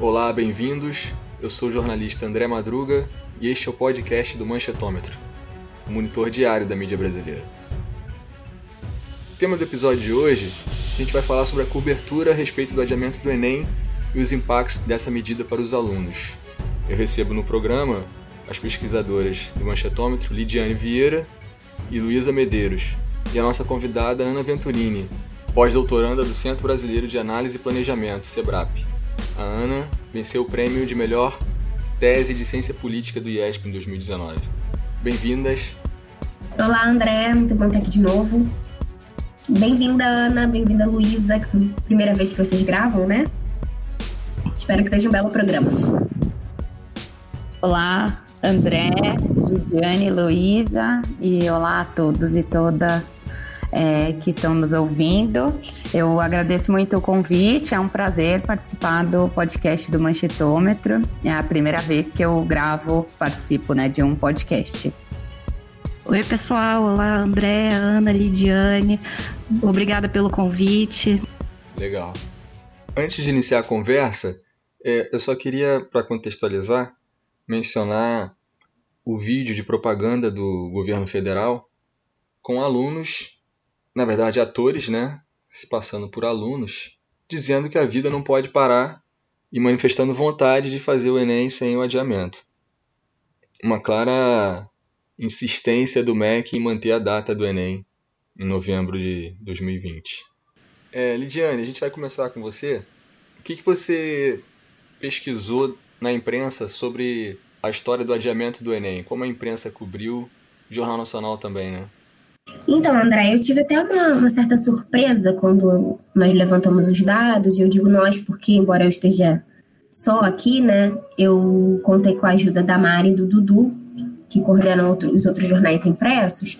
Olá, bem-vindos. Eu sou o jornalista André Madruga e este é o podcast do Manchetômetro, o monitor diário da mídia brasileira. O tema do episódio de hoje, a gente vai falar sobre a cobertura a respeito do adiamento do Enem e os impactos dessa medida para os alunos. Eu recebo no programa as pesquisadoras do Manchetômetro Lidiane Vieira e Luísa Medeiros, e a nossa convidada Ana Venturini, pós-doutoranda do Centro Brasileiro de Análise e Planejamento, SEBRAP. A Ana venceu o prêmio de melhor tese de ciência política do IESP em 2019. Bem-vindas. Olá, André, muito bom estar aqui de novo. Bem-vinda, Ana, bem-vinda, Luísa, que é a primeira vez que vocês gravam, né? Espero que seja um belo programa. Olá, André, Lidiane, Luísa, e olá a todos e todas é, que estão nos ouvindo. Eu agradeço muito o convite, é um prazer participar do podcast do Manchetômetro. É a primeira vez que eu gravo, participo né, de um podcast. Oi, pessoal. Olá, André, Ana, Lidiane. Obrigada pelo convite. Legal. Antes de iniciar a conversa, é, eu só queria, para contextualizar, mencionar o vídeo de propaganda do governo federal com alunos na verdade, atores, né, se passando por alunos, dizendo que a vida não pode parar e manifestando vontade de fazer o Enem sem o adiamento. Uma clara insistência do MEC em manter a data do Enem em novembro de 2020. É, Lidiane, a gente vai começar com você. O que, que você pesquisou na imprensa sobre a história do adiamento do Enem? Como a imprensa cobriu, o Jornal Nacional também, né? Então, André, eu tive até uma, uma, certa surpresa quando nós levantamos os dados, e eu digo nós porque, embora eu esteja só aqui, né, eu contei com a ajuda da Mari e do Dudu, que coordenam outro, os outros jornais impressos,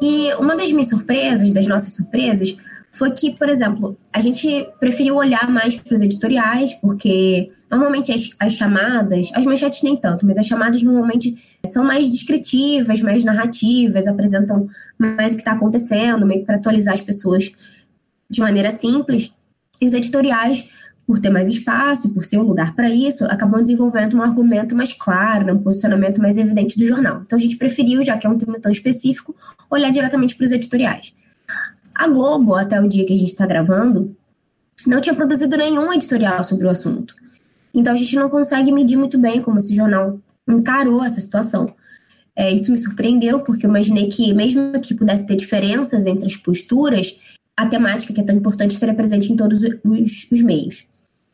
e uma das minhas surpresas, das nossas surpresas, foi que, por exemplo, a gente preferiu olhar mais para os editoriais, porque normalmente as, as, chamadas, as manchetes nem tanto, mas as chamadas normalmente são mais descritivas, mais narrativas, apresentam mais o que está acontecendo, meio que para atualizar as pessoas de maneira simples. E os editoriais, por ter mais espaço, por ser um lugar para isso, acabam desenvolvendo um argumento mais claro, né, um posicionamento mais evidente do jornal. Então a gente preferiu, já que é um tema tão específico, olhar diretamente para os editoriais. A Globo, até o dia que a gente está gravando, não tinha produzido nenhum editorial sobre o assunto. Então a gente não consegue medir muito bem como esse jornal encarou essa situação. É, isso me surpreendeu, porque eu imaginei que, mesmo que pudesse ter diferenças entre as posturas, a temática que é tão importante estaria presente em todos os, os meios.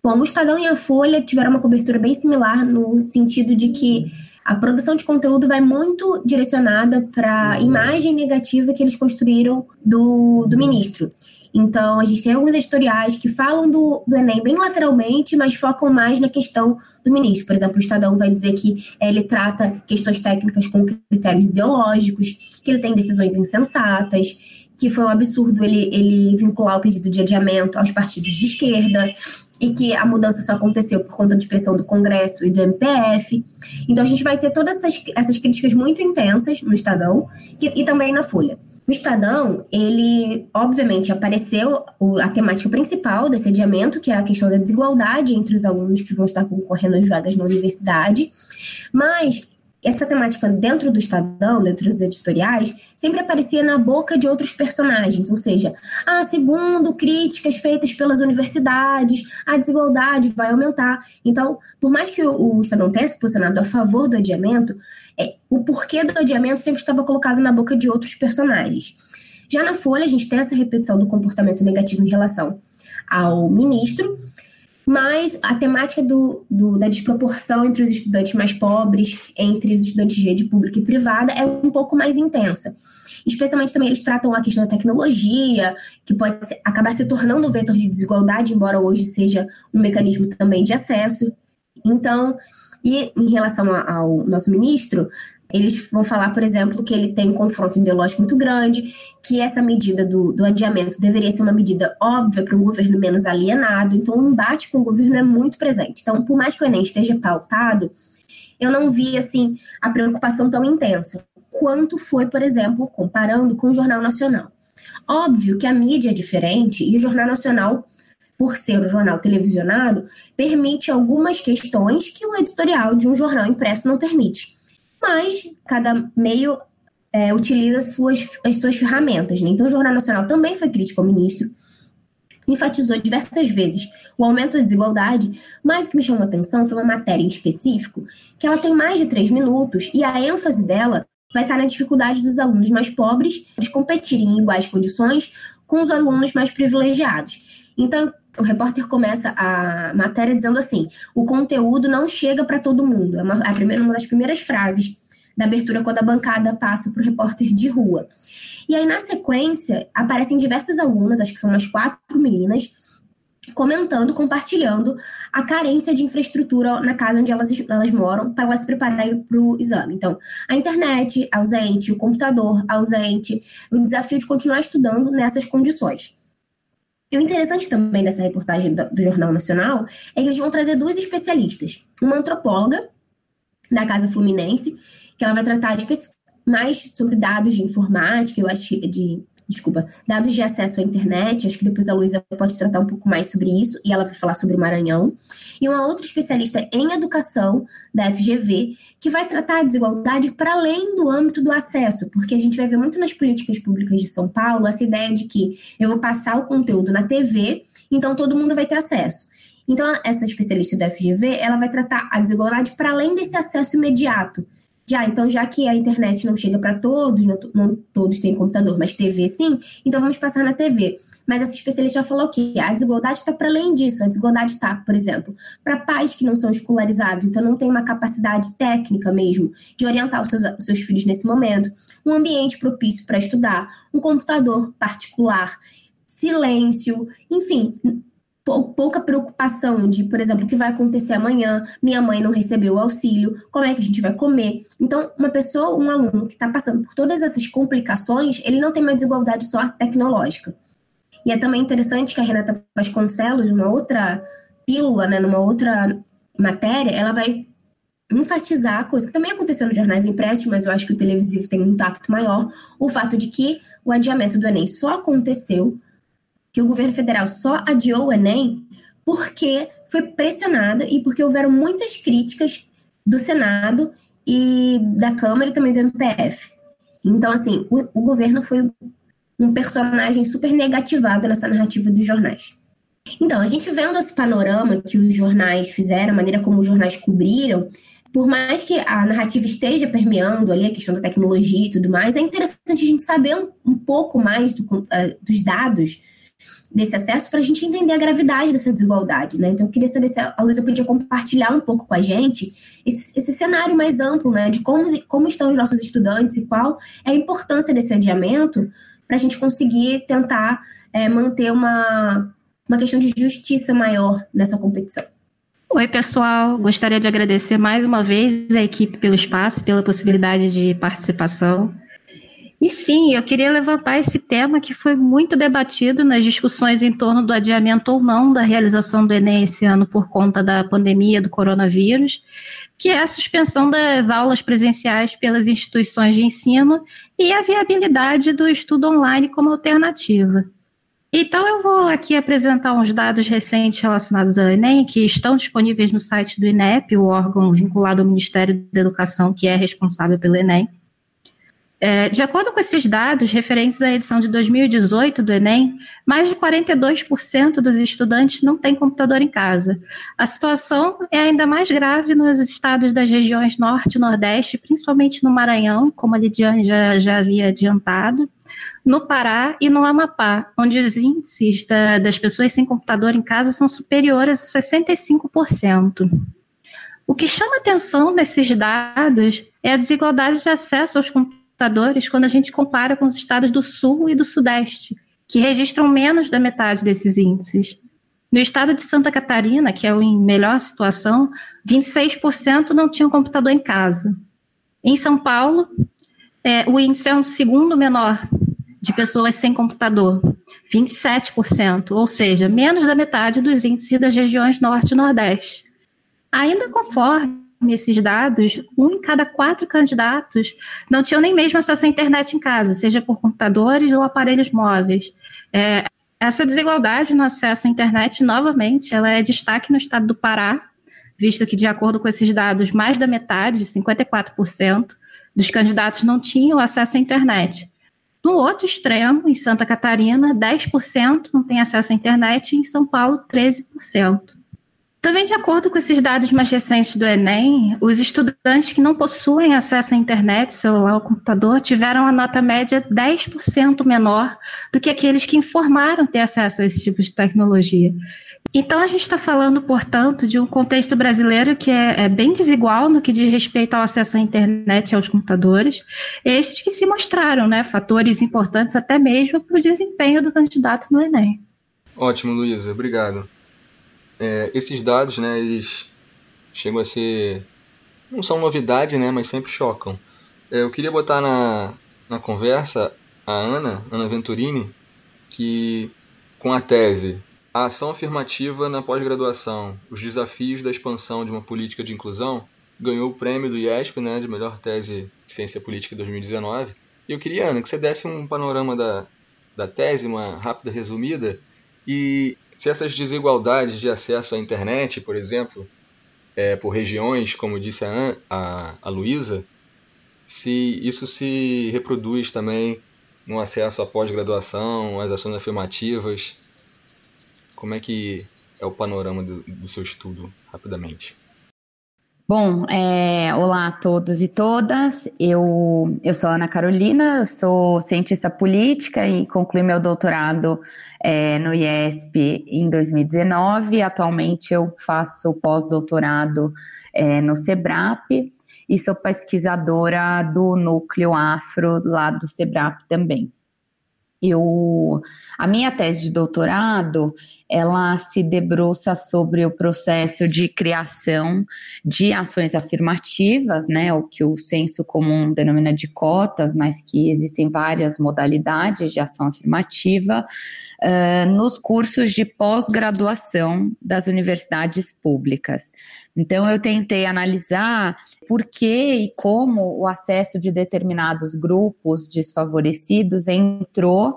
Bom, o Estadão e a Folha tiveram uma cobertura bem similar no sentido de que a produção de conteúdo vai muito direcionada para a imagem negativa que eles construíram do, do ministro. Então, a gente tem alguns editoriais que falam do, do Enem bem lateralmente, mas focam mais na questão do ministro. Por exemplo, o Estadão vai dizer que é, ele trata questões técnicas com critérios ideológicos, que ele tem decisões insensatas, que foi um absurdo ele, ele vincular o pedido de adiamento aos partidos de esquerda e que a mudança só aconteceu por conta de pressão do Congresso e do MPF. Então a gente vai ter todas essas, essas críticas muito intensas no Estadão e, e também na Folha. O Estadão, ele obviamente apareceu a temática principal desse adiamento, que é a questão da desigualdade entre os alunos que vão estar concorrendo às vagas na universidade, mas essa temática dentro do Estadão, dentro dos editoriais, sempre aparecia na boca de outros personagens, ou seja, ah, segundo críticas feitas pelas universidades, a desigualdade vai aumentar. Então, por mais que o, Estadão tenha se posicionado a favor do adiamento, é, o porquê do adiamento sempre estava colocado na boca de outros personagens. Já na Folha, a gente tem essa repetição do comportamento negativo em relação ao ministro, mas a temática do, do, da desproporção entre os estudantes mais pobres, entre os estudantes de rede pública e privada, é um pouco mais intensa. Especialmente também eles tratam a questão da tecnologia, que pode acabar se tornando um vetor de desigualdade, embora hoje seja um mecanismo também de acesso. Então, e em relação ao nosso ministro, eles vão falar, por exemplo, que ele tem um confronto ideológico muito grande, que essa medida do, do adiamento deveria ser uma medida óbvia para um governo menos alienado. Então, o embate com o governo é muito presente. Então, por mais que o Enem esteja pautado, eu não vi assim a preocupação tão intensa quanto foi, por exemplo, comparando com o Jornal Nacional. Óbvio que a mídia é diferente e o Jornal Nacional por ser um jornal televisionado, permite algumas questões que o editorial de um jornal impresso não permite. Mas cada meio é, utiliza suas, as suas ferramentas. Né? Então, o Jornal Nacional também foi crítico ao ministro, enfatizou diversas vezes o aumento da desigualdade, mas o que me chamou a atenção foi uma matéria em específico, que ela tem mais de três minutos, e a ênfase dela vai estar na dificuldade dos alunos mais pobres de competirem em iguais condições com os alunos mais privilegiados. Então, o repórter começa a matéria dizendo assim: o conteúdo não chega para todo mundo. É uma, a primeira, uma das primeiras frases da abertura quando a bancada passa para o repórter de rua. E aí, na sequência, aparecem diversas alunas, acho que são umas quatro meninas, comentando, compartilhando a carência de infraestrutura na casa onde elas, elas moram para elas se prepararem para o exame. Então, a internet ausente, o computador ausente, o desafio de continuar estudando nessas condições. E o interessante também dessa reportagem do, Jornal Nacional é que eles vão trazer duas especialistas. Uma antropóloga da Casa Fluminense, que ela vai tratar mais sobre dados de informática, eu acho, de desculpa, dados de acesso à internet. Acho que depois a Luísa pode tratar um pouco mais sobre isso e ela vai falar sobre o Maranhão. E uma outra especialista em educação da FGV, que vai tratar a desigualdade para além do âmbito do acesso, porque a gente vai ver muito nas políticas públicas de São Paulo essa ideia de que eu vou passar o conteúdo na TV, então todo mundo vai ter acesso. Então, essa especialista da FGV, ela vai tratar a desigualdade para além desse acesso imediato, já, então, já que a internet não chega para todos, não, não, todos têm computador, mas TV sim, então vamos passar na TV. Mas essa especialista falou que a desigualdade está para além disso. A desigualdade está, por exemplo, para pais que não são escolarizados, então não tem uma capacidade técnica mesmo de orientar os seus, os seus filhos nesse momento, um ambiente propício para estudar, um computador particular, silêncio, enfim, pouca preocupação de, por exemplo, o que vai acontecer amanhã, minha mãe não recebeu o auxílio, como é que a gente vai comer. Então, uma pessoa, um aluno que está passando por todas essas complicações, ele não tem uma desigualdade só tecnológica. E é também interessante que a Renata Vasconcelos, numa outra pílula, né, numa outra matéria, ela vai enfatizar coisa que também aconteceu nos jornais impressos, mas eu acho que o televisivo tem um impacto maior, o fato de que o adiamento do Enem só aconteceu que o governo federal só adiou o Enem porque foi pressionado e porque houveram muitas críticas do Senado e da Câmara e também do MPF. Então, assim, o, o governo foi um personagem super negativado nessa narrativa dos jornais. Então, a gente vendo esse panorama que os jornais fizeram, a maneira como os jornais cobriram, por mais que a narrativa esteja permeando ali a questão da tecnologia e tudo mais, é interessante a gente saber um, um pouco mais do, uh, dos dados desse acesso para a gente entender a gravidade dessa desigualdade, né? Então, eu queria saber se a Luísa podia compartilhar um pouco com a gente esse, esse, cenário mais amplo, né? De como, como estão os nossos estudantes e qual é a importância desse adiamento para a gente conseguir tentar é, manter uma, uma questão de justiça maior nessa competição. Oi, pessoal. Gostaria de agradecer mais uma vez a equipe pelo espaço, pela possibilidade de participação. E sim, eu queria levantar esse tema que foi muito debatido nas discussões em torno do adiamento ou não da realização do Enem esse ano por conta da pandemia do coronavírus, que é a suspensão das aulas presenciais pelas instituições de ensino e a viabilidade do estudo online como alternativa. Então, eu vou aqui apresentar uns dados recentes relacionados ao Enem, que estão disponíveis no site do INEP, o órgão vinculado ao Ministério da Educação, que é responsável pelo Enem. É, de acordo com esses dados referentes à edição de 2018 do Enem, mais de 42% dos estudantes não têm computador em casa. A situação é ainda mais grave nos estados das regiões Norte e Nordeste, principalmente no Maranhão, como a Lidiane já, já havia adiantado, no Pará e no Amapá, onde os índices da, das pessoas sem computador em casa são superiores a 65%. O que chama atenção nesses dados é a desigualdade de acesso aos computadores computadores quando a gente compara com os estados do Sul e do Sudeste, que registram menos da metade desses índices. No estado de Santa Catarina, que é o em melhor situação, 26% não tinham computador em casa. Em São Paulo, é, o índice é um segundo menor de pessoas sem computador, 27%, ou seja, menos da metade dos índices das regiões Norte e Nordeste. Ainda conforme esses dados, um em cada quatro candidatos não tinham nem mesmo acesso à internet em casa, seja por computadores ou aparelhos móveis. É, Essa desigualdade no acesso à internet, novamente, ela é destaque no estado do Pará, visto que, de acordo com esses dados, mais da metade, 54%, dos candidatos não tinham acesso à internet. No outro extremo, em Santa Catarina, 10% não tem acesso à internet e em São Paulo, 13%. Também, de acordo com esses dados mais recentes do Enem, os estudantes que não possuem acesso à internet, celular ou computador tiveram a nota média 10% menor do que aqueles que informaram ter acesso a esse tipo de tecnologia. Então, a gente está falando, portanto, de um contexto brasileiro que é, é, bem desigual no que diz respeito ao acesso à internet e aos computadores, estes que se mostraram né, fatores importantes até mesmo para o desempenho do candidato no Enem. Ótimo, Luísa, obrigado. É, esses dados, né, eles chegam a ser. não são novidade, né, mas sempre chocam. É, eu queria botar na, na conversa a Ana, Ana Venturini, que com a tese A ação afirmativa na pós-graduação, os desafios da expansão de uma política de inclusão, ganhou o prêmio do IESP né, de melhor tese de ciência política 2019. E eu queria, Ana, que você desse um panorama da, da tese, uma rápida resumida, e se essas desigualdades de acesso à internet, por exemplo, é, por regiões, como disse a, a, a Luísa, se isso se reproduz também no acesso à pós-graduação, às ações afirmativas, como é que é o panorama do, do seu estudo, rapidamente? Bom, é, olá a todos e todas. Eu, eu sou Ana Carolina, eu sou cientista política e concluí meu doutorado é, no IESP em 2019. Atualmente eu faço pós-doutorado é, no SEBRAP e sou pesquisadora do núcleo afro lá do SEBRAP também. Eu, a minha tese de doutorado, ela se debruça sobre o processo de criação de ações afirmativas, né, o que o senso comum denomina de cotas, mas que existem várias modalidades de ação afirmativa, uh, nos cursos de pós-graduação das universidades públicas. Então, eu tentei analisar por que e como o acesso de determinados grupos desfavorecidos entrou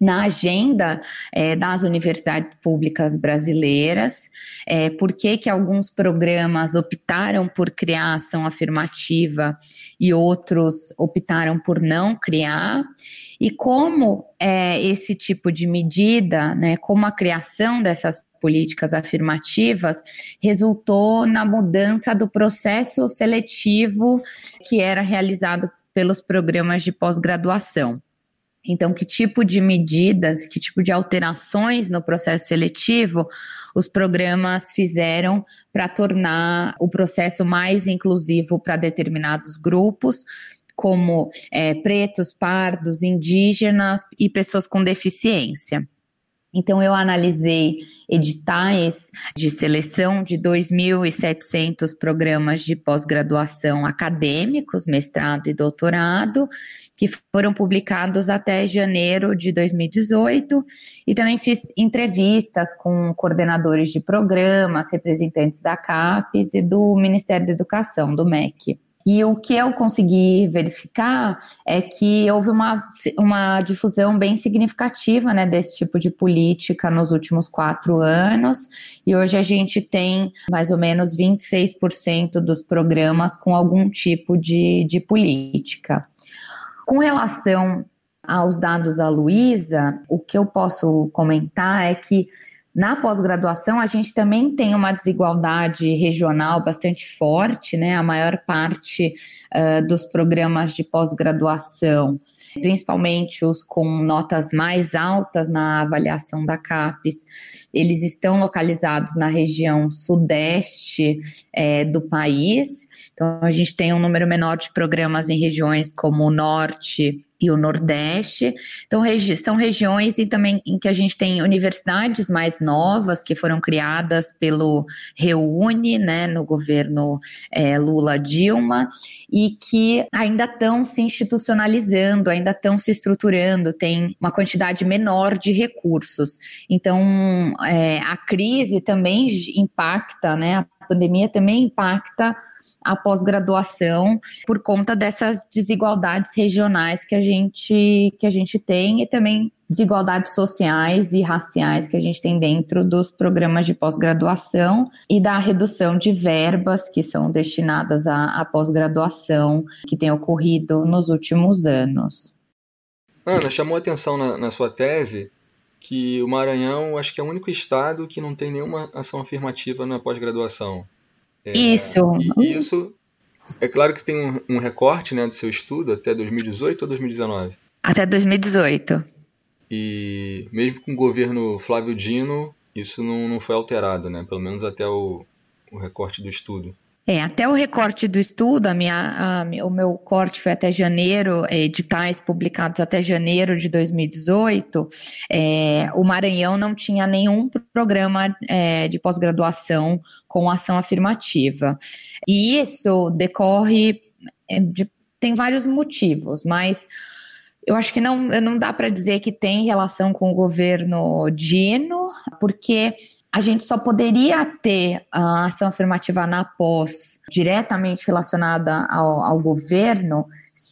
na agenda é, das universidades públicas brasileiras, é, por que, que alguns programas optaram por criar ação afirmativa e outros optaram por não criar, e como é, esse tipo de medida, né, como a criação dessas políticas afirmativas resultou na mudança do processo seletivo que era realizado pelos programas de pós-graduação. Então, que tipo de medidas, que tipo de alterações no processo seletivo os programas fizeram para tornar o processo mais inclusivo para determinados grupos, como é, pretos, pardos, indígenas e pessoas com deficiência. Então, eu analisei editais de seleção de 2.700 programas de pós-graduação acadêmicos, mestrado e doutorado, que foram publicados até janeiro de 2018, e também fiz entrevistas com coordenadores de programas, representantes da CAPES e do Ministério da Educação, do MEC. E o que eu consegui verificar é que houve uma, uma difusão bem significativa né, desse tipo de política nos últimos quatro anos, e hoje a gente tem mais ou menos 26% dos programas com algum tipo de, de política. Com relação aos dados da Luísa, o que eu posso comentar é que na pós-graduação, a gente também tem uma desigualdade regional bastante forte, né? A maior parte uh, dos programas de pós-graduação, principalmente os com notas mais altas na avaliação da CAPES, eles estão localizados na região sudeste é, do país. Então, a gente tem um número menor de programas em regiões como o norte e o Nordeste. Então, regi são regiões e também em que a gente tem universidades mais novas que foram criadas pelo Reúne, né, no governo é, Lula-Dilma, e que ainda estão se institucionalizando, ainda estão se estruturando, tem uma quantidade menor de recursos. Então, é, a crise também impacta, né, a pandemia também impacta a pós-graduação por conta dessas desigualdades regionais que a gente que a gente tem e também desigualdades sociais e raciais que a gente tem dentro dos programas de pós-graduação e da redução de verbas que são destinadas à, à pós-graduação que tem ocorrido nos últimos anos. Ana, chamou atenção na, na sua tese que o Maranhão acho que é o único estado que não tem nenhuma ação afirmativa na pós-graduação. É, isso. E isso, é claro que tem um, um recorte né, do seu estudo até 2018 ou 2019? Até 2018. E mesmo com o governo Flávio Dino, isso não, não foi alterado, né? Pelo menos até o, o recorte do estudo. É, até o recorte do estudo, a minha, a, o meu corte foi até janeiro, editais publicados até janeiro de 2018. É, o Maranhão não tinha nenhum programa é, de pós-graduação com ação afirmativa. E isso decorre é, de, tem vários motivos, mas eu acho que não, não dá para dizer que tem relação com o governo Dino, porque a gente só poderia ter a ação afirmativa na pós diretamente relacionada ao, ao governo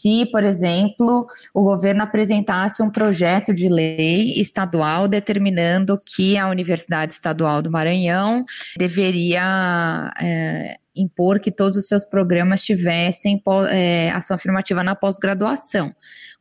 se, por exemplo, o governo apresentasse um projeto de lei estadual determinando que a Universidade Estadual do Maranhão deveria é, impor que todos os seus programas tivessem é, ação afirmativa na pós-graduação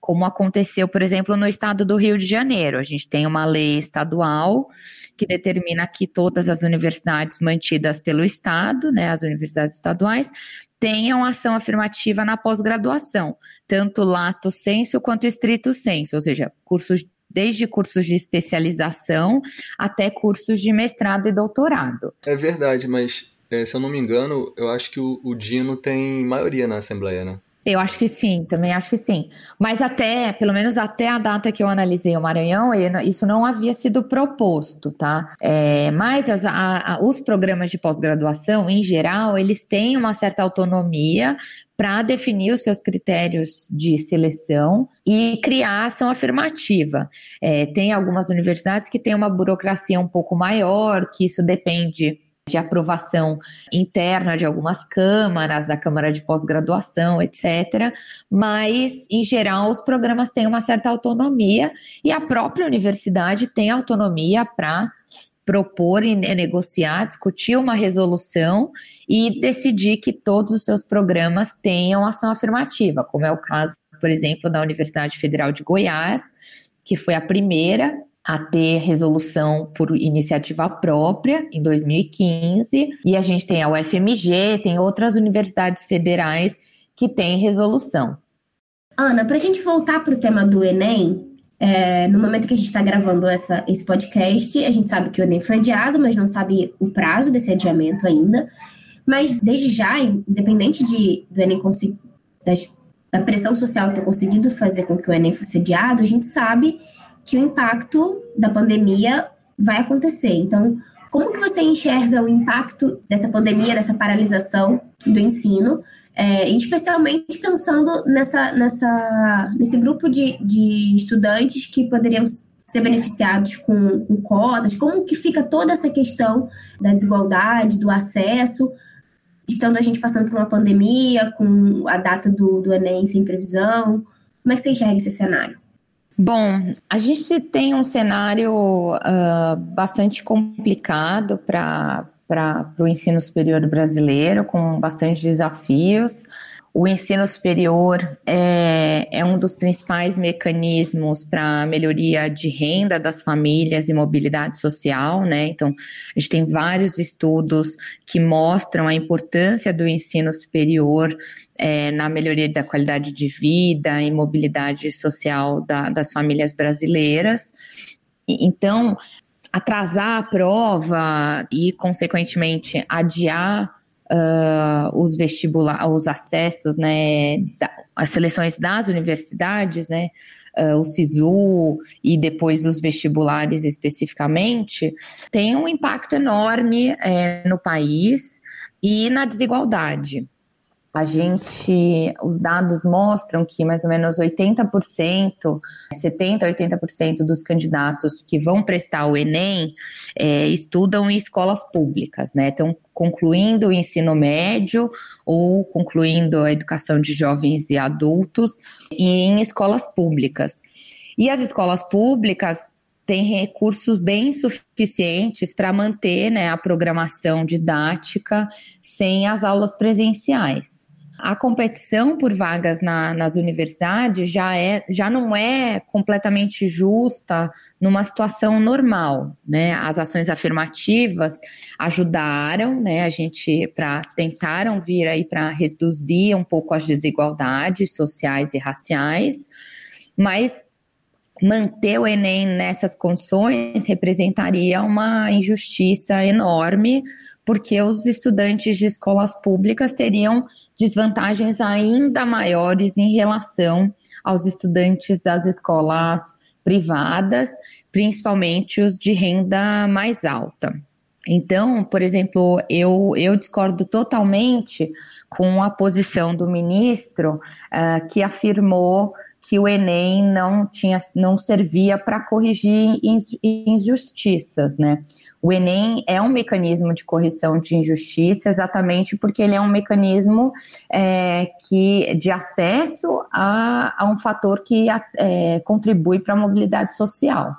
como aconteceu, por exemplo, no estado do Rio de Janeiro. A gente tem uma lei estadual que determina que todas as universidades mantidas pelo Estado, né, as universidades estaduais, tenham ação afirmativa na pós-graduação, tanto lato senso quanto estrito senso, ou seja, cursos desde cursos de especialização até cursos de mestrado e doutorado. É verdade, mas é, se eu não me engano, eu acho que o, o Dino tem maioria na Assembleia, né? Eu acho que sim, também acho que sim. Mas até, pelo menos até a data que eu analisei o Maranhão, isso não havia sido proposto, tá? É, mas as, a, a, os programas de pós-graduação, em geral, eles têm uma certa autonomia para definir os seus critérios de seleção e criar ação afirmativa. É, tem algumas universidades que têm uma burocracia um pouco maior, que isso depende de aprovação interna de algumas câmaras, da Câmara de Pós-Graduação, etc. Mas, em geral, os programas têm uma certa autonomia e a própria universidade tem autonomia para propor e negociar, discutir uma resolução e decidir que todos os seus programas tenham ação afirmativa, como é o caso, por exemplo, da Universidade Federal de Goiás, que foi a primeira a ter resolução por iniciativa própria em 2015, e a gente tem a UFMG, tem outras universidades federais que têm resolução. Ana, para a gente voltar para o tema do Enem, é, no momento que a gente está gravando essa, esse podcast, a gente sabe que o Enem foi adiado, mas não sabe o prazo desse adiamento ainda. Mas desde já, independente de, do Enem conseguir, da pressão social ter conseguido fazer com que o Enem fosse adiado, a gente sabe que o impacto da pandemia vai acontecer. Então, como que você enxerga o impacto dessa pandemia, dessa paralisação do ensino, é, especialmente pensando nessa, nessa, nesse grupo de, de estudantes que poderiam ser beneficiados com, com cotas, como que fica toda essa questão da desigualdade, do acesso, estando a gente passando por uma pandemia, com a data do, do Enem sem previsão, como é que você enxerga esse cenário? Bom, a gente tem um cenário uh, bastante complicado para o ensino superior brasileiro, com bastante desafios. O ensino superior é, é um dos principais mecanismos para melhoria de renda das famílias e mobilidade social, né? Então, a gente tem vários estudos que mostram a importância do ensino superior é, na melhoria da qualidade de vida e mobilidade social da, das famílias brasileiras. Então, atrasar a prova e, consequentemente, adiar uh, os vestibular, os acessos, né, da, as seleções das universidades, né, uh, o SISU e depois os vestibulares especificamente, tem um impacto enorme é, no país e na desigualdade a gente, os dados mostram que mais ou menos 80%, 70% a 80% dos candidatos que vão prestar o Enem é, estudam em escolas públicas, né? Estão concluindo o ensino médio ou concluindo a educação de jovens e adultos em escolas públicas. E as escolas públicas têm recursos bem suficientes para manter né, a programação didática sem as aulas presenciais a competição por vagas na, nas universidades já, é, já não é completamente justa numa situação normal, né? As ações afirmativas ajudaram, né? A gente para tentaram vir aí para reduzir um pouco as desigualdades sociais e raciais, mas manter o Enem nessas condições representaria uma injustiça enorme porque os estudantes de escolas públicas teriam desvantagens ainda maiores em relação aos estudantes das escolas privadas, principalmente os de renda mais alta. Então, por exemplo, eu, eu discordo totalmente com a posição do ministro uh, que afirmou que o Enem não tinha, não servia para corrigir injustiças, né? O Enem é um mecanismo de correção de injustiça exatamente porque ele é um mecanismo é, que de acesso a, a um fator que é, contribui para a mobilidade social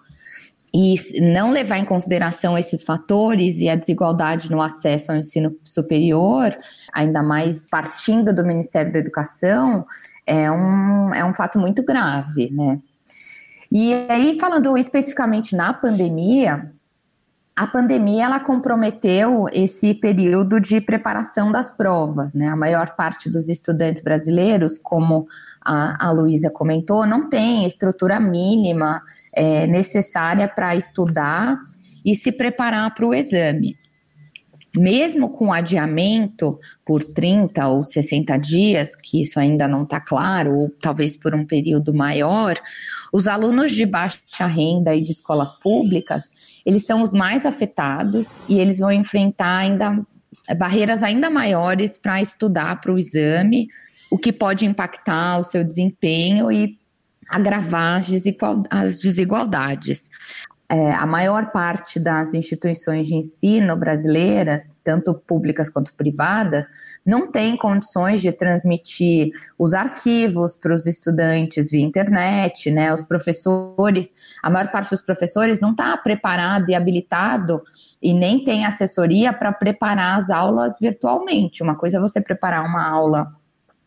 e não levar em consideração esses fatores e a desigualdade no acesso ao ensino superior, ainda mais partindo do Ministério da Educação, é um, é um fato muito grave, né? E aí, falando especificamente na pandemia, a pandemia ela comprometeu esse período de preparação das provas, né? A maior parte dos estudantes brasileiros, como a, a Luísa comentou, não tem estrutura mínima é, necessária para estudar e se preparar para o exame mesmo com adiamento por 30 ou 60 dias, que isso ainda não está claro, ou talvez por um período maior, os alunos de baixa renda e de escolas públicas, eles são os mais afetados e eles vão enfrentar ainda barreiras ainda maiores para estudar para o exame, o que pode impactar o seu desempenho e agravar as desigualdades é, a maior parte das instituições de ensino brasileiras, tanto públicas quanto privadas, não tem condições de transmitir os arquivos para os estudantes via internet, né? Os professores, a maior parte dos professores não está preparado e habilitado e nem tem assessoria para preparar as aulas virtualmente. Uma coisa é você preparar uma aula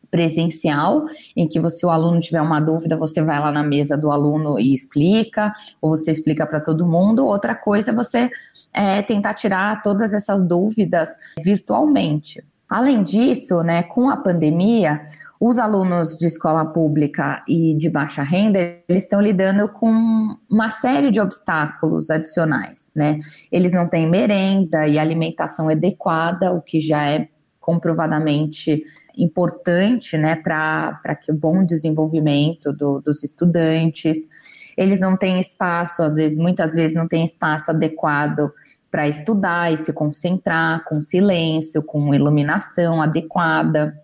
presencial, em que você, o aluno tiver uma dúvida, você vai lá na mesa do aluno e explica, ou você explica para todo mundo. Outra coisa é você é, tentar tirar todas essas dúvidas virtualmente. Além disso, né, com a pandemia, os alunos de escola pública e de baixa renda, eles estão lidando com uma série de obstáculos adicionais, né? Eles não têm merenda e alimentação adequada, o que já é comprovadamente importante né, para que o bom desenvolvimento do, dos estudantes. Eles não têm espaço, às vezes, muitas vezes não têm espaço adequado para estudar e se concentrar, com silêncio, com iluminação adequada.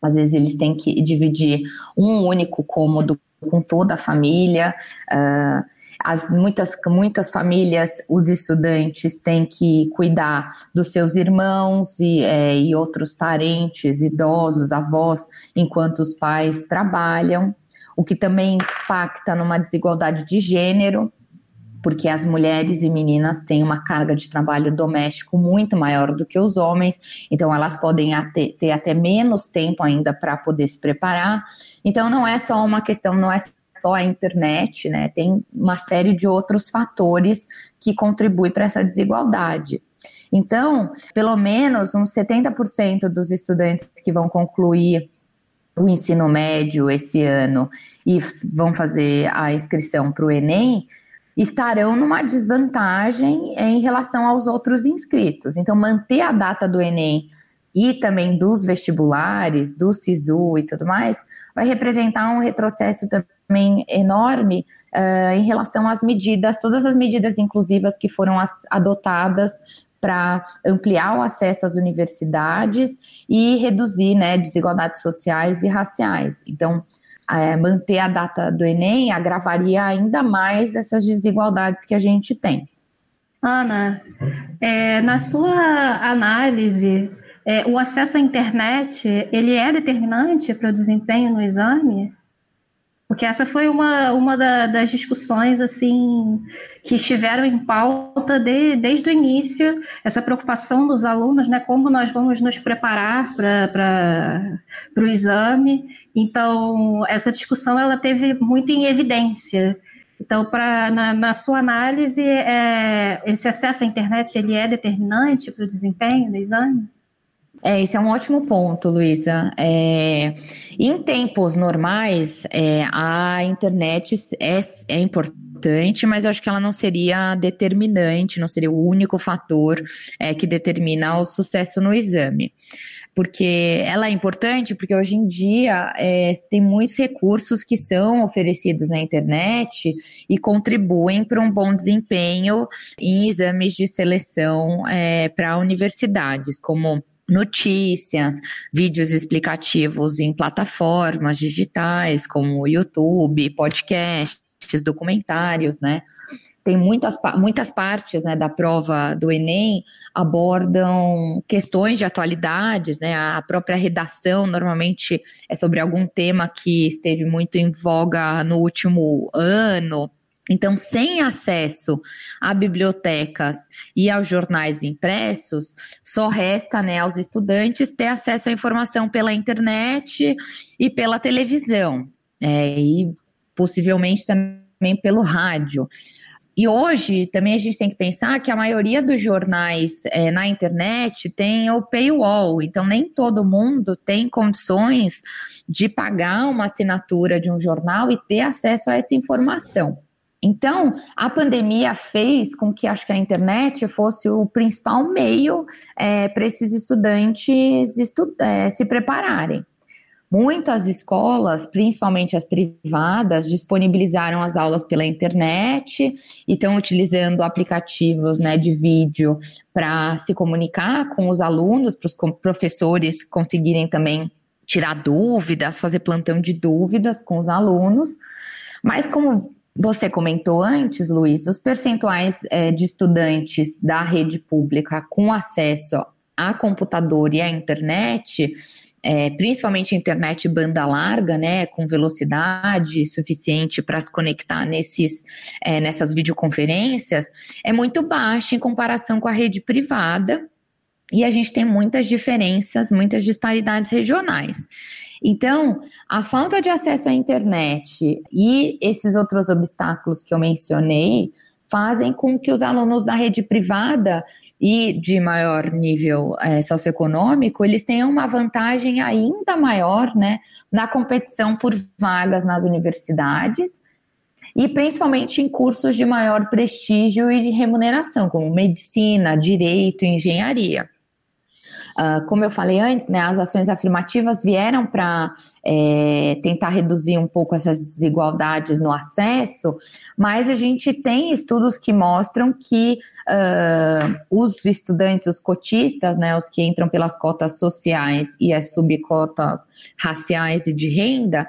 Às vezes eles têm que dividir um único cômodo com toda a família. Uh, as muitas, muitas famílias, os estudantes têm que cuidar dos seus irmãos e, é, e outros parentes, idosos, avós, enquanto os pais trabalham, o que também impacta numa desigualdade de gênero, porque as mulheres e meninas têm uma carga de trabalho doméstico muito maior do que os homens, então elas podem ter até menos tempo ainda para poder se preparar. Então não é só uma questão, não é só a internet, né? Tem uma série de outros fatores que contribuem para essa desigualdade. Então, pelo menos uns 70% dos estudantes que vão concluir o ensino médio esse ano e vão fazer a inscrição para o Enem estarão numa desvantagem em relação aos outros inscritos. Então, manter a data do Enem e também dos vestibulares, do SISU e tudo mais, vai representar um retrocesso também enorme uh, em relação às medidas, todas as medidas inclusivas que foram as, adotadas para ampliar o acesso às universidades e reduzir né, desigualdades sociais e raciais. Então, é, manter a data do Enem agravaria ainda mais essas desigualdades que a gente tem. Ana, é, na sua análise, é, o acesso à internet ele é determinante para o desempenho no exame? Porque essa foi uma, uma da, das discussões assim que estiveram em pauta de, desde o início, essa preocupação dos alunos, né, como nós vamos nos preparar para o exame. Então, essa discussão ela teve muito em evidência. Então, pra, na, na sua análise, é, esse acesso à internet ele é determinante para o desempenho do exame? É, esse é um ótimo ponto, Luísa. É, em tempos normais, é, a internet é, é importante, mas eu acho que ela não seria determinante, não seria o único fator é, que determina o sucesso no exame porque ela é importante porque hoje em dia é, tem muitos recursos que são oferecidos na internet e contribuem para um bom desempenho em exames de seleção é, para universidades, como notícias, vídeos explicativos em plataformas digitais como YouTube, podcasts, documentários, né? Tem muitas, muitas partes né, da prova do Enem abordam questões de atualidades, né? A própria redação normalmente é sobre algum tema que esteve muito em voga no último ano então, sem acesso a bibliotecas e aos jornais impressos, só resta né, aos estudantes ter acesso à informação pela internet e pela televisão, é, e possivelmente também pelo rádio. E hoje também a gente tem que pensar que a maioria dos jornais é, na internet tem o paywall, então nem todo mundo tem condições de pagar uma assinatura de um jornal e ter acesso a essa informação. Então, a pandemia fez com que acho que a internet fosse o principal meio é, para esses estudantes estu é, se prepararem. Muitas escolas, principalmente as privadas, disponibilizaram as aulas pela internet e estão utilizando aplicativos né, de vídeo para se comunicar com os alunos, para os professores conseguirem também tirar dúvidas, fazer plantão de dúvidas com os alunos. Mas como você comentou antes, Luiz, os percentuais é, de estudantes da rede pública com acesso a computador e à internet, é, principalmente internet banda larga, né, com velocidade suficiente para se conectar nesses, é, nessas videoconferências, é muito baixa em comparação com a rede privada. E a gente tem muitas diferenças, muitas disparidades regionais. Então, a falta de acesso à internet e esses outros obstáculos que eu mencionei fazem com que os alunos da rede privada e de maior nível é, socioeconômico, eles tenham uma vantagem ainda maior né, na competição por vagas nas universidades e principalmente em cursos de maior prestígio e de remuneração, como medicina, direito, engenharia. Uh, como eu falei antes, né, as ações afirmativas vieram para é, tentar reduzir um pouco essas desigualdades no acesso, mas a gente tem estudos que mostram que uh, os estudantes, os cotistas, né, os que entram pelas cotas sociais e as subcotas raciais e de renda,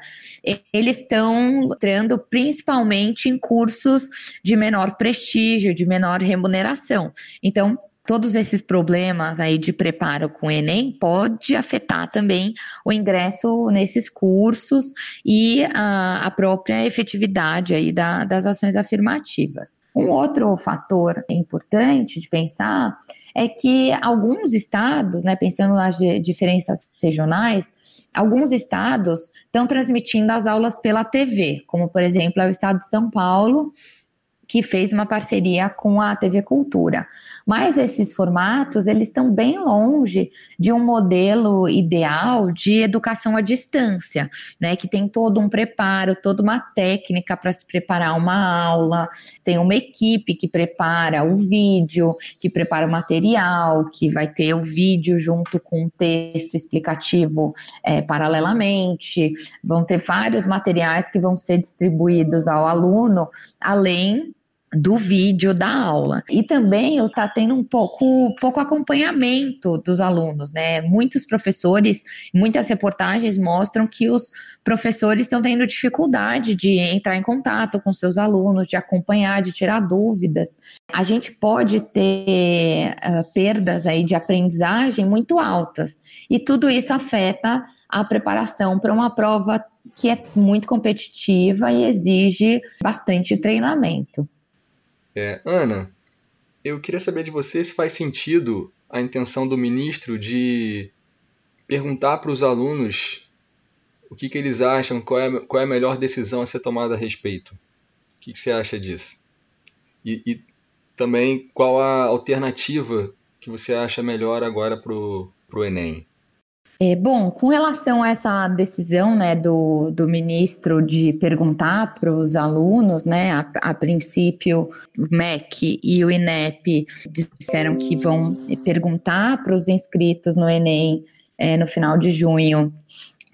eles estão entrando principalmente em cursos de menor prestígio, de menor remuneração. Então, todos esses problemas aí de preparo com o Enem pode afetar também o ingresso nesses cursos e a, a própria efetividade aí da, das ações afirmativas. Um outro fator importante de pensar é que alguns estados, né, pensando nas diferenças regionais, alguns estados estão transmitindo as aulas pela TV, como por exemplo é o estado de São Paulo, que fez uma parceria com a TV Cultura. Mas esses formatos, eles estão bem longe de um modelo ideal de educação à distância, né, que tem todo um preparo, toda uma técnica para se preparar uma aula, tem uma equipe que prepara o vídeo, que prepara o material, que vai ter o vídeo junto com um texto explicativo é, paralelamente, vão ter vários materiais que vão ser distribuídos ao aluno, além do vídeo da aula. E também está tendo um pouco, pouco acompanhamento dos alunos, né? Muitos professores, muitas reportagens mostram que os professores estão tendo dificuldade de entrar em contato com seus alunos, de acompanhar, de tirar dúvidas. A gente pode ter uh, perdas aí de aprendizagem muito altas. E tudo isso afeta a preparação para uma prova que é muito competitiva e exige bastante treinamento. É, Ana, eu queria saber de você se faz sentido a intenção do ministro de perguntar para os alunos o que, que eles acham, qual é, qual é a melhor decisão a ser tomada a respeito. O que, que você acha disso? E, e também qual a alternativa que você acha melhor agora para o Enem? É, bom, com relação a essa decisão né, do, do ministro de perguntar para os alunos, né, a, a, princípio o MEC e o INEP disseram que vão perguntar para os inscritos no Enem é, no final de junho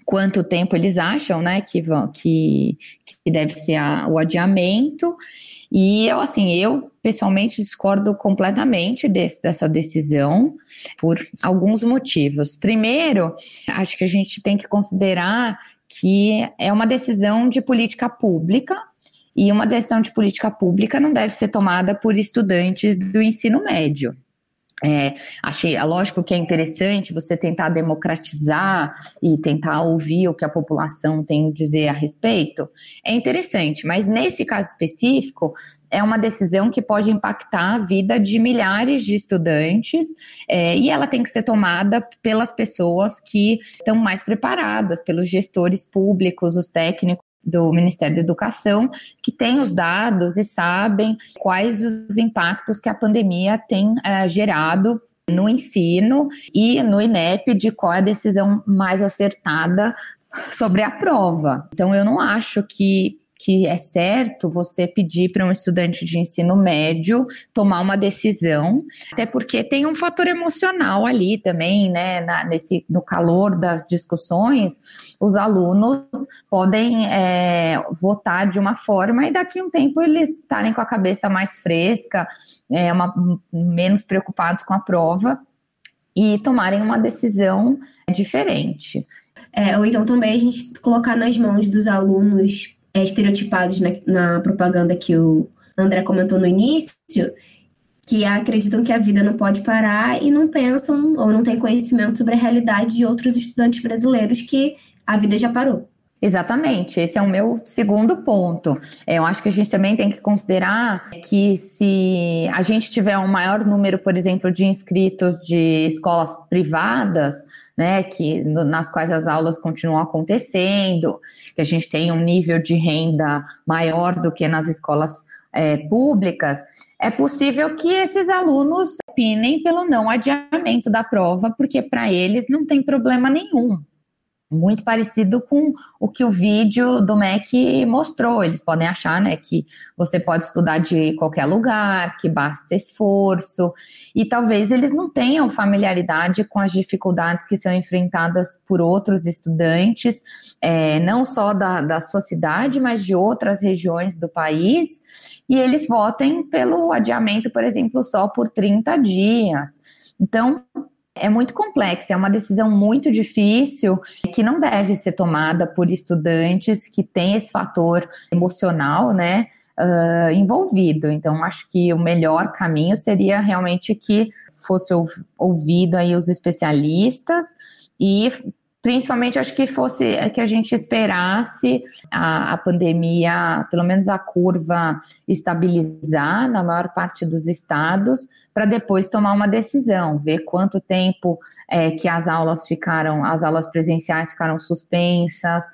quanto tempo eles acham né, que, vão, que, que deve ser a, o adiamento. E eu, assim, eu pessoalmente discordo completamente desse, dessa decisão por alguns motivos. Primeiro, acho que a gente tem que considerar que é uma decisão de política pública e uma decisão de política pública não deve ser tomada por estudantes do ensino médio. É, achei, é lógico que é interessante você tentar democratizar e tentar ouvir o que a população tem a dizer a respeito. É interessante, mas nesse caso específico, é uma decisão que pode impactar a vida de milhares de estudantes é, e ela tem que ser tomada pelas pessoas que estão mais preparadas, pelos gestores públicos, os técnicos do Ministério da Educação, que tem os dados e sabem quais os impactos que a pandemia tem é, gerado no ensino e no INEP de qual é a decisão mais acertada sobre a prova. Então, eu não acho que que é certo você pedir para um estudante de ensino médio tomar uma decisão, até porque tem um fator emocional ali também, né? Na, nesse, no calor das discussões, os alunos podem é, votar de uma forma e daqui a um tempo eles estarem com a cabeça mais fresca, é, uma, menos preocupados com a prova e tomarem uma decisão diferente. É, ou então também a gente colocar nas mãos dos alunos é, estereotipados na, na propaganda que o André comentou no início, que acreditam que a vida não pode parar e não pensam ou não têm conhecimento sobre a realidade de outros estudantes brasileiros que a vida já parou. Exatamente, esse é o meu segundo ponto. É, eu acho que a gente também tem que considerar que se a gente tiver um maior número, por exemplo, de inscritos de escolas privadas, né, que nas quais as aulas continuam acontecendo, que a gente tem um nível de renda maior do que nas escolas é, públicas, é possível que esses alunos opinem pelo não adiamento da prova, porque para eles não tem problema nenhum muito parecido com o que o vídeo do MEC mostrou. Eles podem achar né, que você pode estudar de qualquer lugar, que basta esforço, e talvez eles não tenham familiaridade com as dificuldades que são enfrentadas por outros estudantes, é, não só da, da sua cidade, mas de outras regiões do país, e eles votem pelo adiamento, por exemplo, só por 30 dias. Então, é muito complexa, é uma decisão muito difícil que não deve ser tomada por estudantes que têm esse fator emocional, né? Uh, envolvido. Então, acho que o melhor caminho seria realmente que fosse ouvido aí os especialistas e Principalmente, acho que fosse é que a gente esperasse a, a pandemia, pelo menos a curva, estabilizar na maior parte dos estados, para depois tomar uma decisão, ver quanto tempo é, que as aulas ficaram, as aulas presenciais ficaram suspensas,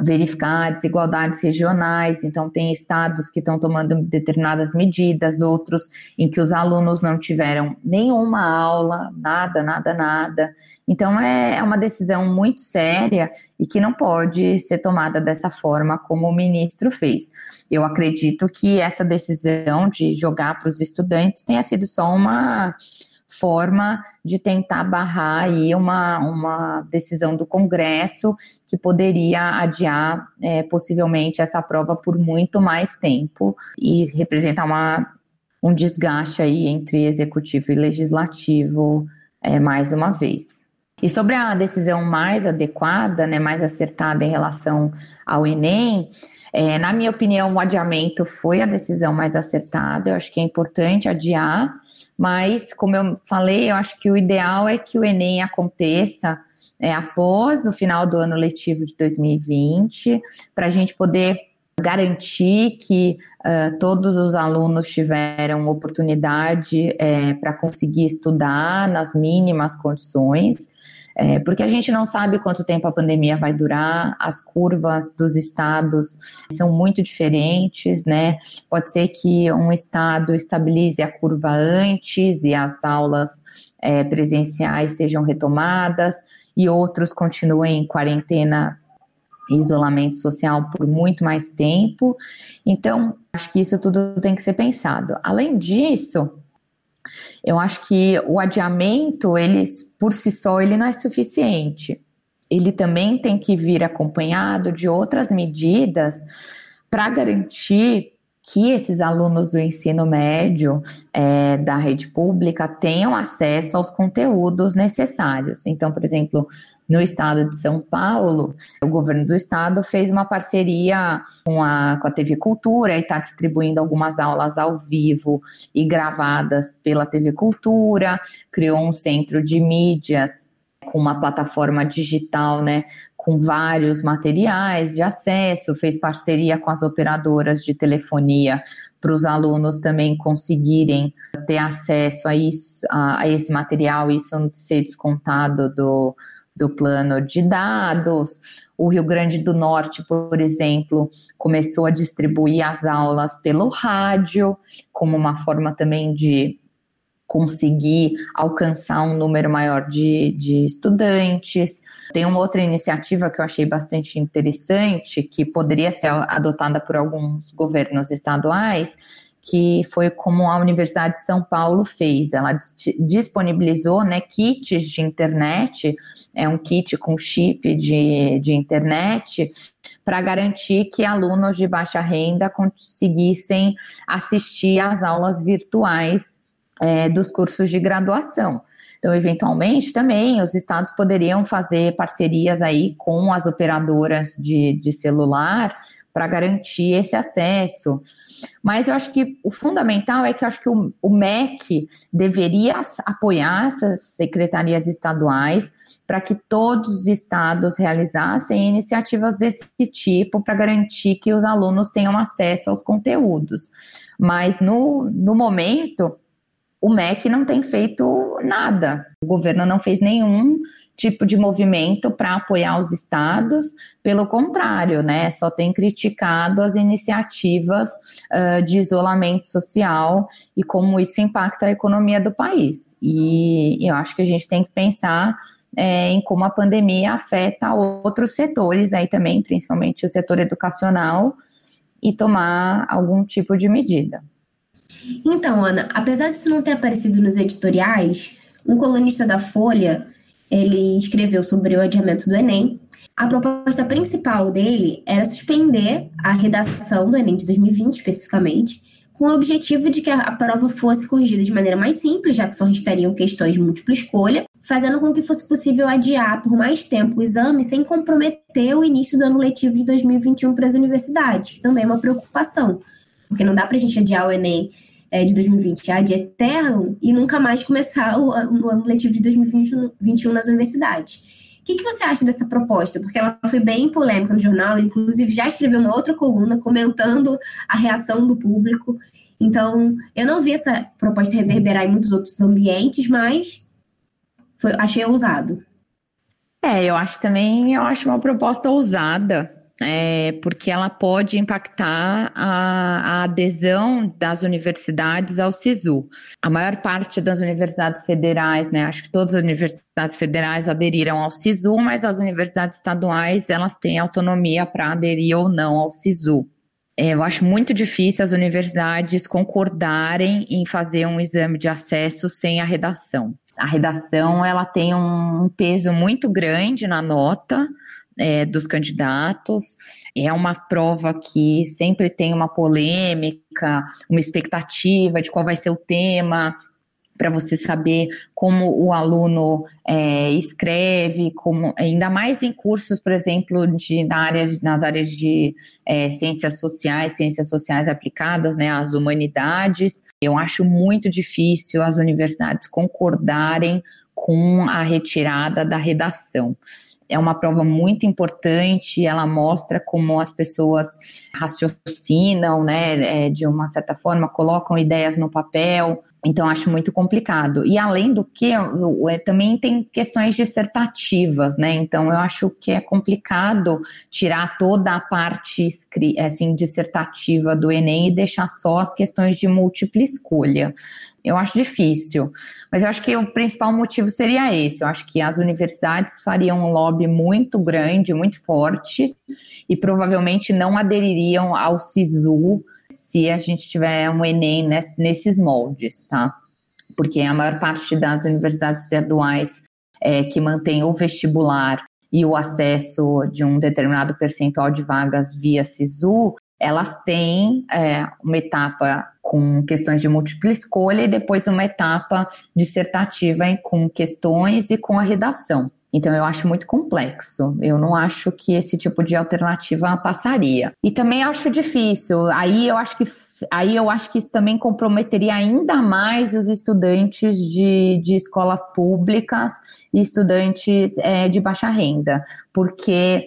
verificar desigualdades regionais, então tem estados que estão tomando determinadas medidas, outros em que os alunos não tiveram nenhuma aula, nada, nada, nada. Então é, é uma decisão muito séria e que não pode ser tomada dessa forma como o ministro fez. Eu acredito que essa decisão de jogar para os estudantes tenha sido só uma forma de tentar barrar aí uma, uma decisão do Congresso que poderia adiar é, possivelmente essa prova por muito mais tempo e representar uma, um desgaste aí entre executivo e legislativo é, mais uma vez. E sobre a decisão mais adequada, né, mais acertada em relação ao Enem, é, na minha opinião, o adiamento foi a decisão mais acertada. Eu acho que é importante adiar, mas, como eu falei, eu acho que o ideal é que o Enem aconteça é, após o final do ano letivo de 2020, para a gente poder garantir que uh, todos os alunos tiveram oportunidade é, para conseguir estudar nas mínimas condições. É, porque a gente não sabe quanto tempo a pandemia vai durar, as curvas dos estados são muito diferentes, né? Pode ser que um estado estabilize a curva antes e as aulas é, presenciais sejam retomadas, e outros continuem em quarentena isolamento social por muito mais tempo. Então, acho que isso tudo tem que ser pensado. Além disso, eu acho que o adiamento, ele por si só, ele não é suficiente. Ele também tem que vir acompanhado de outras medidas para garantir que esses alunos do ensino médio é, da rede pública tenham acesso aos conteúdos necessários. Então, por exemplo, no estado de São Paulo, o governo do estado fez uma parceria com a, com a TV Cultura e está distribuindo algumas aulas ao vivo e gravadas pela TV Cultura, criou um centro de mídias com uma plataforma digital, né, com vários materiais de acesso, fez parceria com as operadoras de telefonia para os alunos também conseguirem ter acesso a isso, a, esse material, isso ser descontado do, do plano de dados. O Rio Grande do Norte, por exemplo, começou a distribuir as aulas pelo rádio, como uma forma também de conseguir alcançar um número maior de, de estudantes. Tem uma outra iniciativa que eu achei bastante interessante, que poderia ser adotada por alguns governos estaduais, que foi como a Universidade de São Paulo fez. Ela disponibilizou né, kits de internet, é um kit com chip de, de internet, para garantir que alunos de baixa renda conseguissem assistir às aulas virtuais é, dos cursos de graduação. Então, eventualmente, também os estados poderiam fazer parcerias aí com as operadoras de, de celular para garantir esse acesso. Mas eu acho que o fundamental é que eu acho que o, o MEC deveria apoiar essas secretarias estaduais para que todos os estados realizassem iniciativas desse tipo para garantir que os alunos tenham acesso aos conteúdos. Mas no, no momento, o MEC não tem feito nada. O governo não fez nenhum tipo de movimento para apoiar os estados, pelo contrário, né, só tem criticado as iniciativas uh, de isolamento social e como isso impacta a economia do país. E eu acho que a gente tem que pensar é, em como a pandemia afeta outros setores aí também, principalmente o setor educacional, e tomar algum tipo de medida. Então, Ana, apesar disso não ter aparecido nos editoriais, um colunista da Folha ele escreveu sobre o adiamento do Enem. A proposta principal dele era suspender a redação do Enem de 2020, especificamente, com o objetivo de que a prova fosse corrigida de maneira mais simples, já que só restariam questões de múltipla escolha, fazendo com que fosse possível adiar por mais tempo o exame sem comprometer o início do ano letivo de 2021 para as universidades, que também é uma preocupação, porque não dá para a gente adiar o Enem é, de 2020 a de eterno e nunca mais começar o, o ano letivo de 2021 nas universidades. O que, que, você acha dessa proposta? Porque ela foi bem polêmica no jornal, ele inclusive já escreveu uma outra coluna comentando a reação do público. Então, eu não vi essa proposta reverberar em muitos outros ambientes, mas foi, achei ousado. É, eu acho também, eu acho uma proposta ousada é, porque ela pode impactar a, a, adesão das universidades ao SISU. A maior parte das universidades federais, né, acho que todas as universidades federais aderiram ao SISU, mas as universidades estaduais elas têm autonomia para aderir ou não ao SISU. É, eu acho muito difícil as universidades concordarem em fazer um exame de acesso sem a redação. A redação ela tem um peso muito grande na nota, é, dos candidatos. É uma prova que sempre tem uma polêmica, uma expectativa de qual vai ser o tema, para você saber como o aluno é, escreve, como ainda mais em cursos, por exemplo, de, na área, nas áreas de é, ciências sociais, ciências sociais aplicadas, né, as humanidades. Eu acho muito difícil as universidades concordarem com a retirada da redação é uma prova muito importante, ela mostra como as pessoas raciocinam, né, é, de uma certa forma, colocam ideias no papel, então acho muito complicado. E além do que, é, também tem questões dissertativas, né, então eu acho que é complicado tirar toda a parte assim, dissertativa do Enem e deixar só as questões de múltipla escolha. Eu acho difícil, mas eu acho que o principal motivo seria esse. Eu acho que as universidades fariam um lobby muito grande, muito forte, e provavelmente não adeririam ao SISU se a gente tiver um Enem nesses moldes, tá? Porque a maior parte das universidades estaduais é, que mantém o vestibular e o acesso de um determinado percentual de vagas via SISU, elas têm é, uma etapa com questões de múltipla escolha e depois uma etapa dissertativa com questões e com a redação. Então eu acho muito complexo. Eu não acho que esse tipo de alternativa passaria. E também acho difícil. Aí eu acho que aí eu acho que isso também comprometeria ainda mais os estudantes de, de escolas públicas e estudantes é, de baixa renda, porque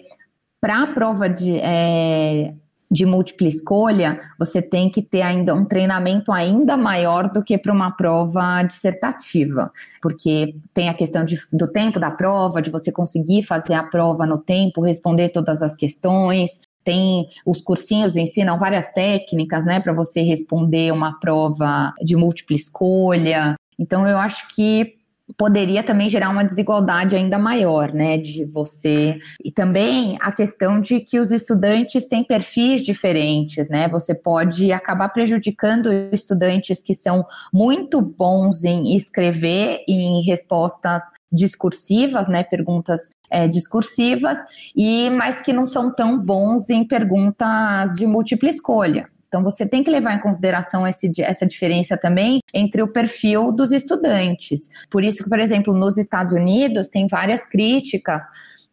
para a prova de é, de múltipla escolha, você tem que ter ainda um treinamento ainda maior do que para uma prova dissertativa, porque tem a questão de, do tempo da prova, de você conseguir fazer a prova no tempo, responder todas as questões. Tem os cursinhos ensinam várias técnicas, né, para você responder uma prova de múltipla escolha. Então eu acho que poderia também gerar uma desigualdade ainda maior, né, de você e também a questão de que os estudantes têm perfis diferentes, né? Você pode acabar prejudicando estudantes que são muito bons em escrever em respostas discursivas, né, perguntas é, discursivas, e mas que não são tão bons em perguntas de múltipla escolha. Então, você tem que levar em consideração esse, essa diferença também entre o perfil dos estudantes. Por isso que, por exemplo, nos Estados Unidos, tem várias críticas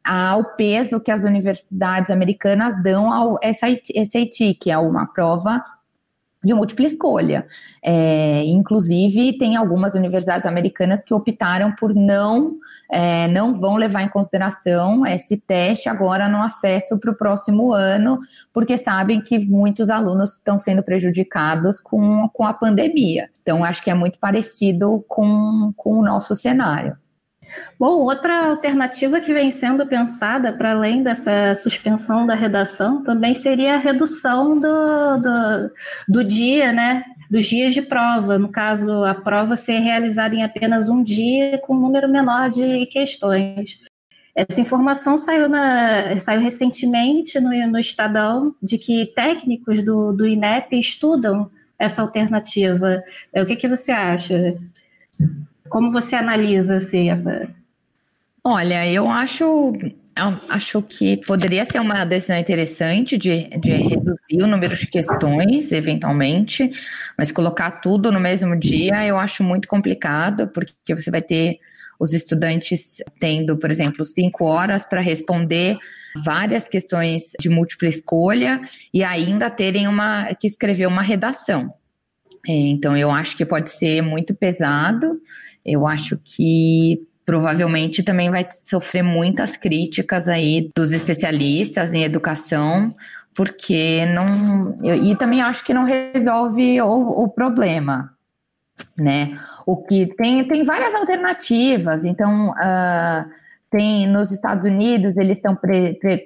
ao peso que as universidades americanas dão ao SAT, que é uma prova de múltipla escolha. É, inclusive, tem algumas universidades americanas que optaram por não, é, não vão levar em consideração esse teste agora no acesso para o próximo ano, porque sabem que muitos alunos estão sendo prejudicados com, com a pandemia. Então, acho que é muito parecido com, com o nosso cenário. Bom, outra alternativa que vem sendo pensada, para além dessa suspensão da redação, também seria a redução do, do, do dia, né? Dos dias de prova. No caso, a prova ser realizada em apenas um dia, com um número menor de questões. Essa informação saiu, na, saiu recentemente no, no Estadão de que técnicos do, do INEP estudam essa alternativa. O que, que você acha? Como você analisa assim, essa. Olha, eu acho acho que poderia ser uma decisão interessante de, de reduzir o número de questões, eventualmente, mas colocar tudo no mesmo dia eu acho muito complicado, porque você vai ter os estudantes tendo, por exemplo, cinco horas para responder várias questões de múltipla escolha e ainda terem uma que escrever uma redação. É, então, eu acho que pode ser muito pesado. Eu acho que provavelmente também vai sofrer muitas críticas aí dos especialistas em educação, porque não. E também acho que não resolve o, o problema, né? O que tem, tem várias alternativas, então. Uh, tem nos Estados Unidos eles estão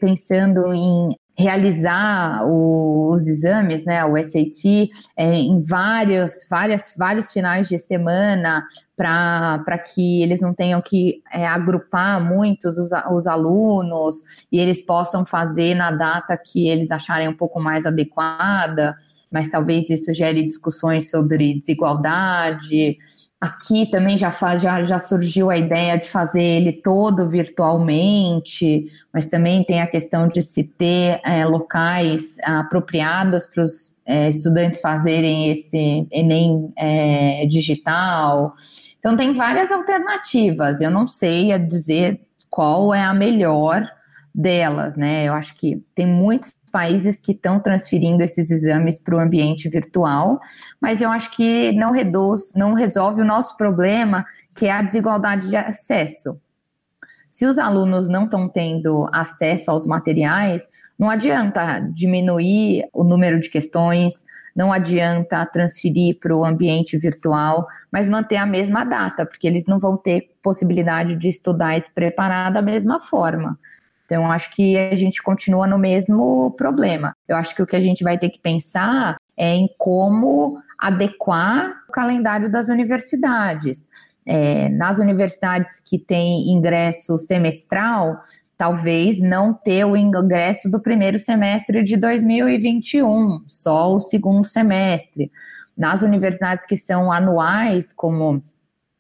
pensando em realizar o, os exames, né, o SAT, é, em vários, várias, vários finais de semana, para que eles não tenham que é, agrupar muitos os, os alunos e eles possam fazer na data que eles acharem um pouco mais adequada, mas talvez isso gere discussões sobre desigualdade. Aqui também já, faz, já, já surgiu a ideia de fazer ele todo virtualmente, mas também tem a questão de se ter é, locais apropriados para os é, estudantes fazerem esse Enem é, digital. Então, tem várias alternativas. Eu não sei dizer qual é a melhor delas, né? Eu acho que tem muitos países que estão transferindo esses exames para o ambiente virtual, mas eu acho que não reduz, não resolve o nosso problema, que é a desigualdade de acesso. Se os alunos não estão tendo acesso aos materiais, não adianta diminuir o número de questões, não adianta transferir para o ambiente virtual, mas manter a mesma data, porque eles não vão ter possibilidade de estudar e se preparar da mesma forma. Então, acho que a gente continua no mesmo problema. Eu acho que o que a gente vai ter que pensar é em como adequar o calendário das universidades. É, nas universidades que têm ingresso semestral, talvez não ter o ingresso do primeiro semestre de 2021, só o segundo semestre. Nas universidades que são anuais, como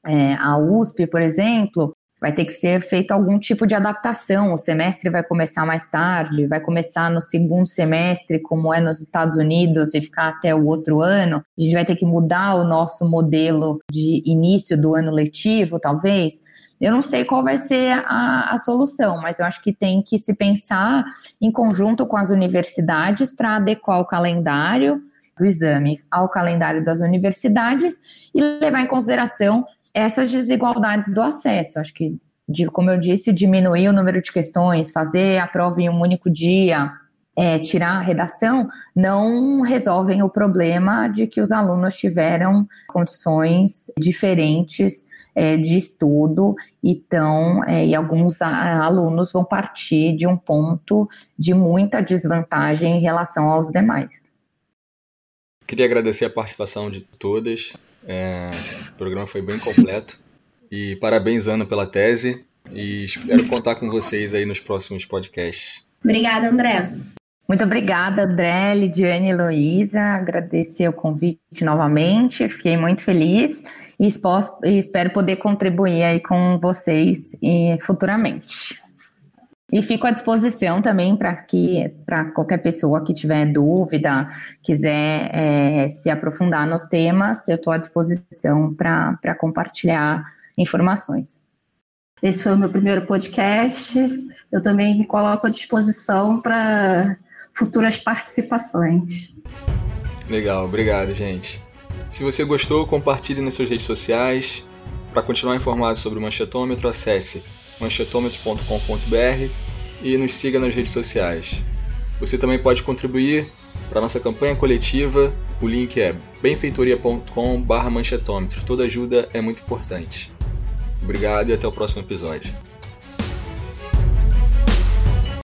é, a USP, por exemplo, vai ter que ser feito algum tipo de adaptação. O semestre vai começar mais tarde, vai começar no segundo semestre, como é nos Estados Unidos, e ficar até o outro ano. A gente vai ter que mudar o nosso modelo de início do ano letivo, talvez. Eu não sei qual vai ser a, a solução, mas eu acho que tem que se pensar em conjunto com as universidades para adequar o calendário do exame ao calendário das universidades e levar em consideração essas desigualdades do acesso. Acho que, de, como eu disse, diminuir o número de questões, fazer a prova em um único dia, é, tirar a redação, não resolvem o problema de que os alunos tiveram condições diferentes é, de estudo, então, é, e alguns alunos vão partir de um ponto de muita desvantagem em relação aos demais. Queria agradecer a participação de todas. É, o programa foi bem completo. E parabéns, Ana, pela tese. E espero contar com vocês aí nos próximos podcasts. Obrigada, André. Muito obrigada, André, Lidiane e Heloísa. Agradecer o convite novamente. Fiquei muito feliz e, e espero poder contribuir aí com vocês futuramente. E fico à disposição também para que para qualquer pessoa que tiver dúvida, quiser é, se aprofundar nos temas, eu estou à disposição para compartilhar informações. Esse foi o meu primeiro podcast. Eu também me coloco à disposição para futuras participações. Legal, obrigado, gente. Se você gostou, compartilhe nas suas redes sociais. Para continuar informado sobre o manchetômetro, acesse manchetômetro.com.br e nos siga nas redes sociais. Você também pode contribuir para a nossa campanha coletiva. O link é benfeitoria.com/manchetômetro. Toda ajuda é muito importante. Obrigado e até o próximo episódio.